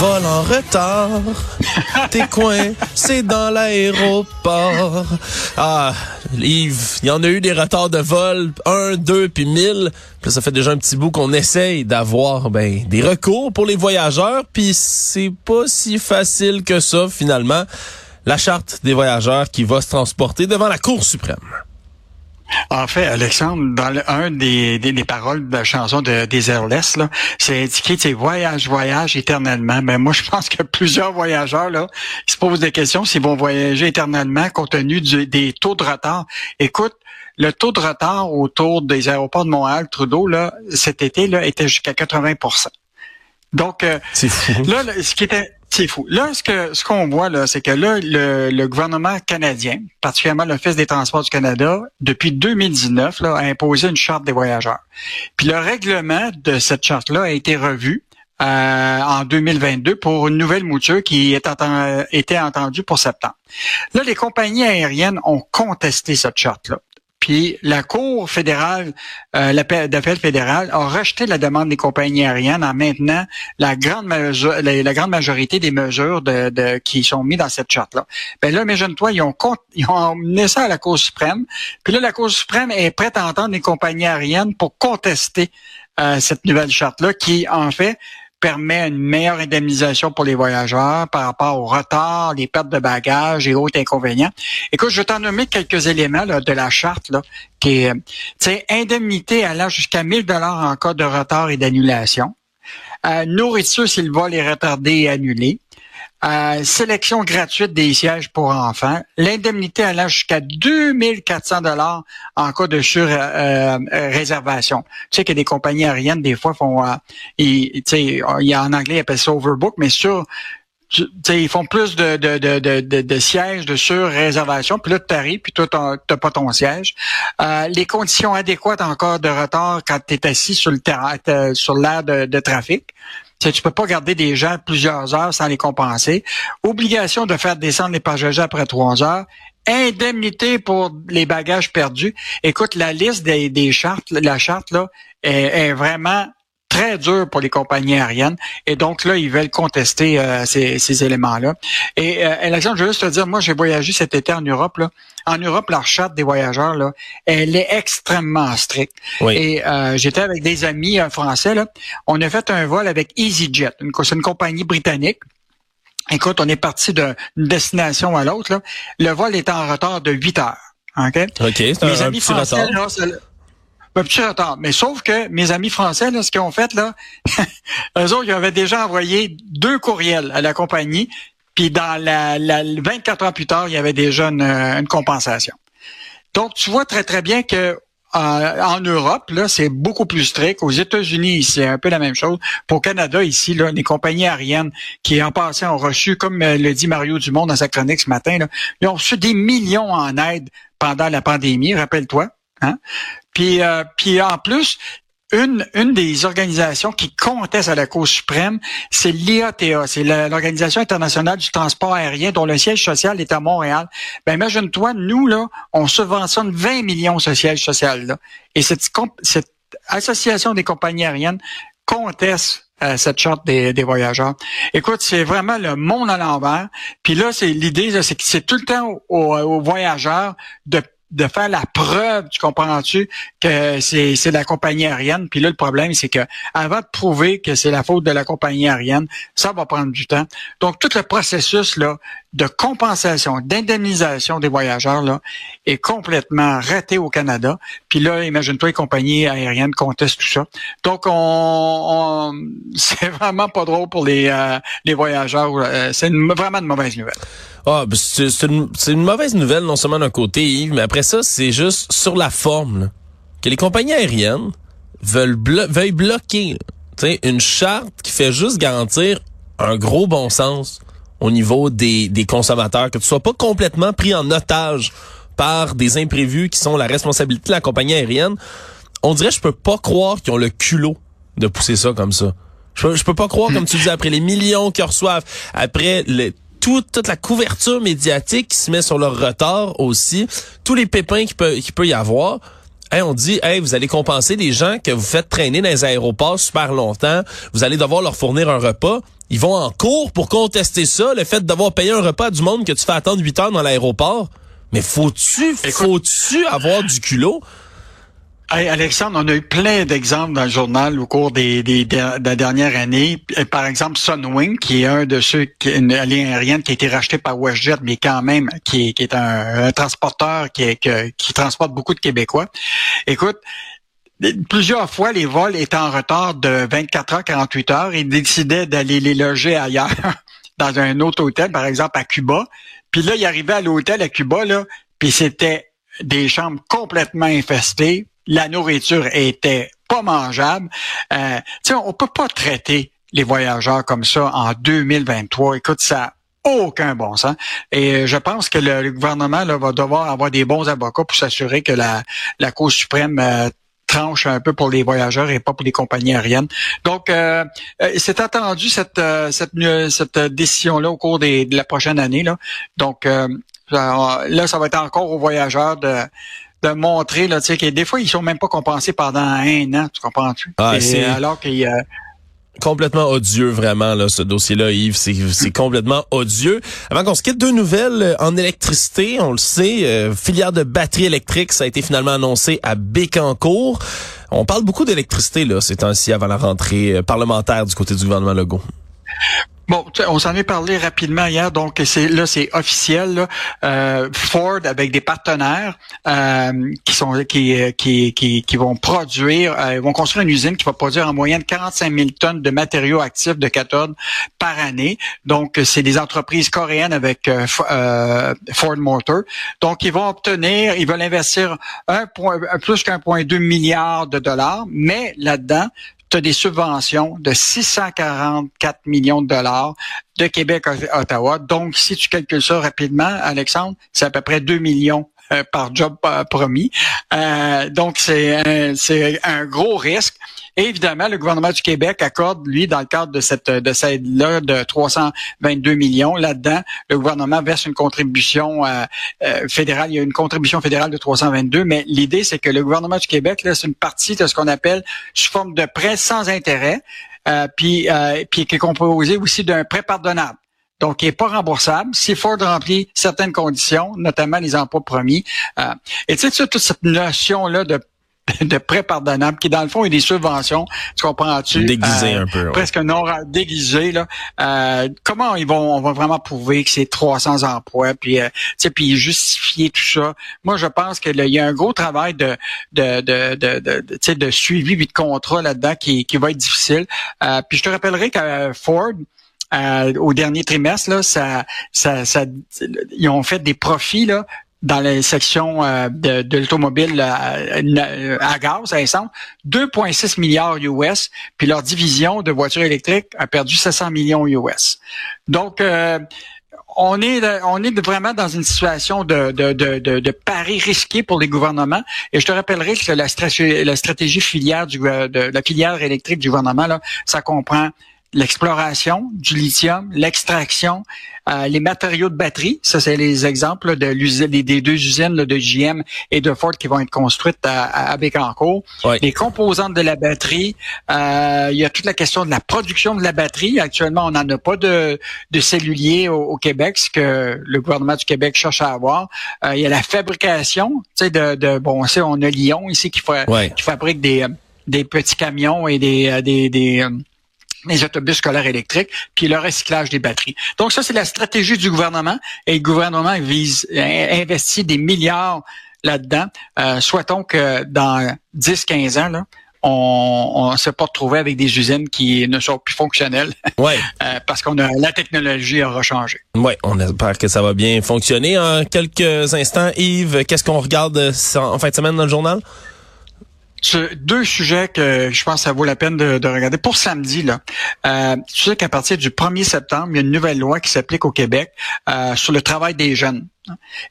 Vol en retard. T'es coin, c'est dans l'aéroport. Ah, Yves, il y en a eu des retards de vol, un, deux, puis mille. Puis ça fait déjà un petit bout qu'on essaye d'avoir ben des recours pour les voyageurs, puis c'est pas si facile que ça finalement. La charte des voyageurs qui va se transporter devant la Cour suprême. En fait, Alexandre, dans le, un des, des, des paroles de la chanson de des Airless, là, c'est indiqué, c'est voyage, voyage éternellement. Mais moi, je pense que plusieurs voyageurs, là, ils se posent des questions s'ils vont voyager éternellement compte tenu du- des taux de retard. Écoute, le taux de retard autour des aéroports de Montréal, Trudeau, là, cet été, là, était jusqu'à 80% Donc, euh, fou. Là, là, ce qui était, c'est fou. Là, ce que ce qu'on voit là, c'est que là, le, le gouvernement canadien, particulièrement l'Office des Transports du Canada, depuis 2019, là, a imposé une charte des voyageurs. Puis le règlement de cette charte-là a été revu. euh, en 2022 pour une nouvelle mouture qui est était entendue pour septembre. Là, les compagnies aériennes ont contesté cette charte-là. Puis la Cour fédérale, euh, l'appel d'appel fédéral a rejeté la demande des compagnies aériennes en maintenant la grande, la, grande majorité des mesures de, de- qui sont mises dans cette charte-là. Ben là, imagine-toi, ils ont, ils ont emmené ça à la Cour suprême. Puis là, la Cour suprême est prête à entendre les compagnies aériennes pour contester euh, cette nouvelle charte-là qui, en fait, permet une meilleure indemnisation pour les voyageurs par rapport au retard, les pertes de bagages et autres inconvénients. Écoute, je vais t'en nommer quelques éléments de la charte là, qui est, sais, indemnité allant jusqu'à 1000 dollars en cas de retard et d'annulation. Euh, nourriture si le vol est retardé et annulé. Euh, sélection gratuite des sièges pour enfants, l'indemnité allant jusqu'à 2400 dollars en cas de sur-réservation. tu sais que des compagnies aériennes, des fois, font, euh, ils, tu sais, en anglais, ils appellent ça overbook, mais sur, tu ils font plus de, de, de, de, de, sièges de sur-réservation, puis là, tu arrives, puis toi, t'as pas ton siège. Euh, les conditions adéquates en cas de retard quand tu es assis sur le terrain, t'es- sur de trafic. Tu tu peux pas garder des gens plusieurs heures sans les compenser. Obligation de faire descendre les passagers après trois heures. Indemnité pour les bagages perdus. Écoute, la liste des, chartes, la charte là, est vraiment très dure pour les compagnies aériennes. Et donc là, ils veulent contester euh, ces, ces éléments-là. Et euh, Alexandre, je veux juste te dire, moi, j'ai voyagé cet été en Europe. Là. En Europe, la charte des voyageurs, là, elle est extrêmement stricte. Oui. Et euh, j'étais avec des amis euh, français. Là. On a fait un vol avec EasyJet, une, c'est une compagnie britannique. Écoute, on est parti d'une destination à l'autre. là. Le vol est en retard de 8 heures. OK? OK, c'est un, petit français, retard. là, un petit retard. Mais sauf que mes amis français, là, ce qu'ils ont fait, là, eux autres, ils avaient déjà envoyé deux courriels à la compagnie, puis dans la, la 24 heures plus tard, il y avait déjà une, une compensation. Donc, tu vois très, très bien que euh, en Europe, là, c'est beaucoup plus strict. Aux États-Unis, c'est un peu la même chose. Pour Canada, ici, là, les compagnies aériennes qui, en passé, ont reçu, comme euh, le dit Mario Dumont dans sa chronique ce matin, là, ils ont reçu des millions en aide pendant la pandémie, rappelle-toi. Hein? Puis, euh, puis en plus, une, une des organisations qui conteste à la Cour suprême, c'est l'IATA, c'est l'Organisation internationale du transport aérien dont le siège social est à Montréal. Ben imagine-toi, nous, là, on subventionne 20 millions ce siège social-là. Et cette, association des compagnies aériennes conteste euh, cette charte des, des voyageurs. Écoute, c'est vraiment le monde à l'envers. Puis là, c'est l'idée, là, c'est que c'est tout le temps aux, aux voyageurs de de faire la preuve, tu comprends-tu, que c'est la compagnie aérienne. Puis là, le problème, c'est que avant de prouver que c'est la faute de la compagnie aérienne, ça va prendre du temps. Donc, tout le processus là de compensation, d'indemnisation des voyageurs là est complètement raté au Canada. Puis là, imagine-toi, les compagnies aériennes contestent tout ça. Donc, on, on- c'est vraiment pas drôle pour les euh, les voyageurs. Euh, C'est vraiment une mauvaise nouvelle. Ah, ben, c'est une, une mauvaise nouvelle, non seulement d'un côté, Yves, mais après ça, c'est juste sur la forme. là, que les compagnies aériennes veulent blo- veuillent bloquer là, une charte qui fait juste garantir un gros bon sens au niveau des, des consommateurs, que tu sois pas complètement pris en otage par des imprévus qui sont la responsabilité de la compagnie aérienne. On dirait, je peux pas croire qu'ils ont le culot de pousser ça comme ça. Je peux, je peux pas croire, comme tu dis, après les millions qu'ils reçoivent, après tout- toute la couverture médiatique qui se met sur leur retard aussi, tous les pépins qu'il peut, qu'il peut y avoir. Hey, on dit, hey, vous allez compenser les gens que vous faites traîner dans les aéroports super longtemps. Vous allez devoir leur fournir un repas. Ils vont en cours pour contester ça, le fait d'avoir payé un repas à du monde que tu fais attendre 8 heures dans l'aéroport. Mais faut-tu, faut-tu avoir du culot? Alexandre, on a eu plein d'exemples dans le journal au cours des, des- de la dernière année. Euh, Par exemple, Sunwing, qui est un de ceux, qui, une aérienne qui a été racheté par WestJet, mais quand même, qui est, qui est un, transporteur qui, qui transporte beaucoup de Québécois. Écoute, plusieurs fois, les vols étaient en retard de 24 heures, 48 heures. Ils décidaient d'aller les loger ailleurs, dans un autre hôtel, par exemple à Cuba. Puis là, ils arrivaient à l'hôtel à Cuba, là, puis c'était des chambres complètement infestées. La nourriture était pas mangeable. Euh, on peut pas traiter les voyageurs comme ça en 2023. Écoute, ça aucun bon sens. Et euh, je pense que le, gouvernement là, va devoir avoir des bons avocats pour s'assurer que la, la Cour suprême euh, tranche un peu pour les voyageurs et pas pour les compagnies aériennes. Donc, euh, euh, c'est attendu cette euh, cette, euh, décision-là au cours de la prochaine année. Là. Donc, euh, là, ça va être encore aux voyageurs de de montrer là, tu sais, que des fois ils sont même pas compensés pendant un an, tu comprends-tu? Ah, Et alors qu'il y a complètement odieux vraiment là ce dossier-là Yves c'est c'est complètement odieux. Avant qu'on se quitte deux nouvelles euh, en électricité on le sait euh, filière de batterie électrique ça a été finalement annoncé à Bécancour. On parle beaucoup d'électricité là ces temps-ci avant la rentrée euh, parlementaire du côté du gouvernement Legault Bon, on s'en est parlé rapidement hier, donc c'est là c'est officiel. Euh, Ford avec des partenaires euh, qui sont qui, vont produire, euh, vont construire une usine qui va produire en moyenne 45 000 tonnes de matériaux actifs de cathode par année. Donc c'est des entreprises coréennes avec euh, Ford Motor. Donc ils vont obtenir, ils veulent investir plus qu'un point deux milliard de dollars, mais là-dedans tu as des subventions de 644 millions de dollars de Québec à Ottawa. Donc, si tu calcules ça rapidement, Alexandre, c'est à peu près 2 millions euh, par job euh, promis. Euh, donc, c'est un, c'est un gros risque. Évidemment, le gouvernement du Québec accorde, lui, dans le cadre de cette de cette aide-là de 322 millions, là-dedans, le gouvernement verse une contribution fédérale. Il y a une contribution fédérale de 322, mais l'idée, c'est que le gouvernement du Québec, c'est une partie de ce qu'on appelle sous forme de prêt sans intérêt, puis, puis qui est composé aussi d'un prêt pardonnable. Donc, qui n'est pas remboursable. Si Ford remplit certaines conditions, notamment les emplois promis. euh, et tu sais, toute cette notion-là de de prêt pardonnable, qui dans le fond est des subventions, tu comprends-tu? déguisé Euh, un peu ouais. presque non déguisé là. Euh, comment ils vont on va vraiment prouver que c'est 300 emplois puis euh, tu sais puis justifier tout ça? Moi je pense que là, il y a un gros travail de de de de, de, de, tu sais, de suivi puis de contrat là-dedans qui qui va être difficile. Euh, puis je te rappellerai qu'à Ford euh, au dernier trimestre là, ils ont fait des profits là dans les sections euh, de, de l'automobile à gaz, à essence, 2,6 milliards US, puis leur division de voitures électriques a perdu 700 millions US. Donc, euh, on est vraiment dans une situation de, de, pari risqué pour les gouvernements. Et je te rappellerai que la stratégie, la stratégie filière du, de la filière électrique du gouvernement, là, ça comprend l'exploration du lithium, l'extraction, euh, les matériaux de batterie. Ça, c'est les exemples de l'usine, des, deux usines là, de GM et de Ford qui vont être construites à, à Bécancourt. Ouais. Les composantes de la batterie. Euh, il y a toute la question de la production de la batterie. Actuellement, on n'en a pas de, de cellulier au, au, Québec, ce que le gouvernement du Québec cherche à avoir. Euh, il y a la fabrication. Tu sais, de, de bon, on sait, on a Lyon ici qui, fa qui fabrique des, des petits camions et des, des, des les autobus scolaires électriques, puis le recyclage des batteries. Donc ça, c'est la stratégie du gouvernement et le gouvernement vise investit des milliards là-dedans. Euh, souhaitons que dans 10-15 ans, là, on ne s'est pas retrouvé avec des usines qui ne sont plus fonctionnelles Ouais. euh, parce qu'on a la technologie aura changé. Ouais, on espère que ça va bien fonctionner. En quelques instants, Yves, qu'est-ce qu'on regarde en fin de semaine dans le journal? Deux sujets que je pense que ça vaut la peine de, de regarder. Pour samedi, là, euh, tu sais qu'à partir du 1er septembre, il y a une nouvelle loi qui s'applique au Québec euh, sur le travail des jeunes.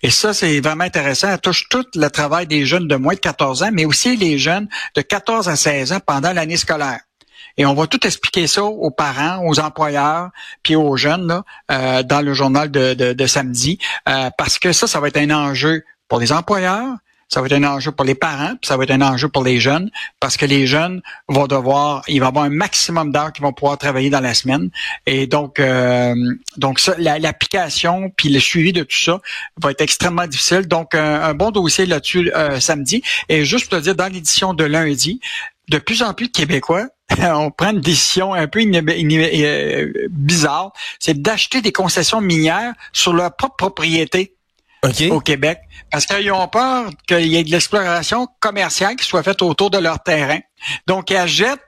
Et ça, c'est vraiment intéressant. Elle touche tout le travail des jeunes de moins de 14 ans, mais aussi les jeunes de 14 à 16 ans pendant l'année scolaire. Et on va tout expliquer ça aux parents, aux employeurs, puis aux jeunes là, euh, dans le journal de, de- de samedi, euh, parce que ça, ça va être un enjeu pour les employeurs, ça va être un enjeu pour les parents, puis ça va être un enjeu pour les jeunes, parce que les jeunes vont devoir, il va avoir un maximum d'heures qu'ils vont pouvoir travailler dans la semaine. Et donc, euh, donc ça, la- l'application puis le suivi de tout ça va être extrêmement difficile. Donc, un, un bon dossier là-dessus euh, samedi. Et juste pour te dire, dans l'édition de lundi, de plus en plus de Québécois on prend une décision un peu euh, bizarre, c'est d'acheter des concessions minières sur leur propre propriété OK. au Québec parce qu'ils ont peur qu'il y ait de l'exploration commerciale qui soit faite autour de leur terrain. Donc, ils achètent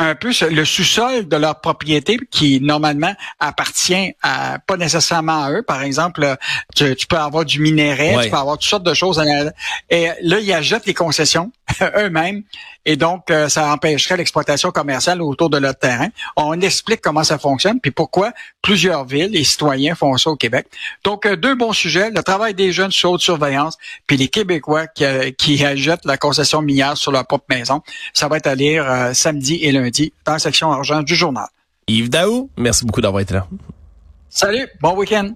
un peu le sous-sol de leur propriété qui normalement appartient à pas nécessairement à eux. Par exemple, tu, tu peux avoir du minerai, Ouais. tu peux avoir toutes sortes de choses. Et là, ils achètent les concessions eux-mêmes et donc euh, ça empêcherait l'exploitation commerciale autour de leur terrain. On explique comment ça fonctionne puis pourquoi plusieurs villes et citoyens font ça au Québec. Donc euh, deux bons sujets le travail des jeunes sous haute surveillance puis les Québécois qui, euh, qui achètent la concession minière sur leur propre maison. Ça va être à lire euh, samedi et lundi dans la section argent du journal. Yves Daou, merci beaucoup d'avoir été là. Salut, bon week-end.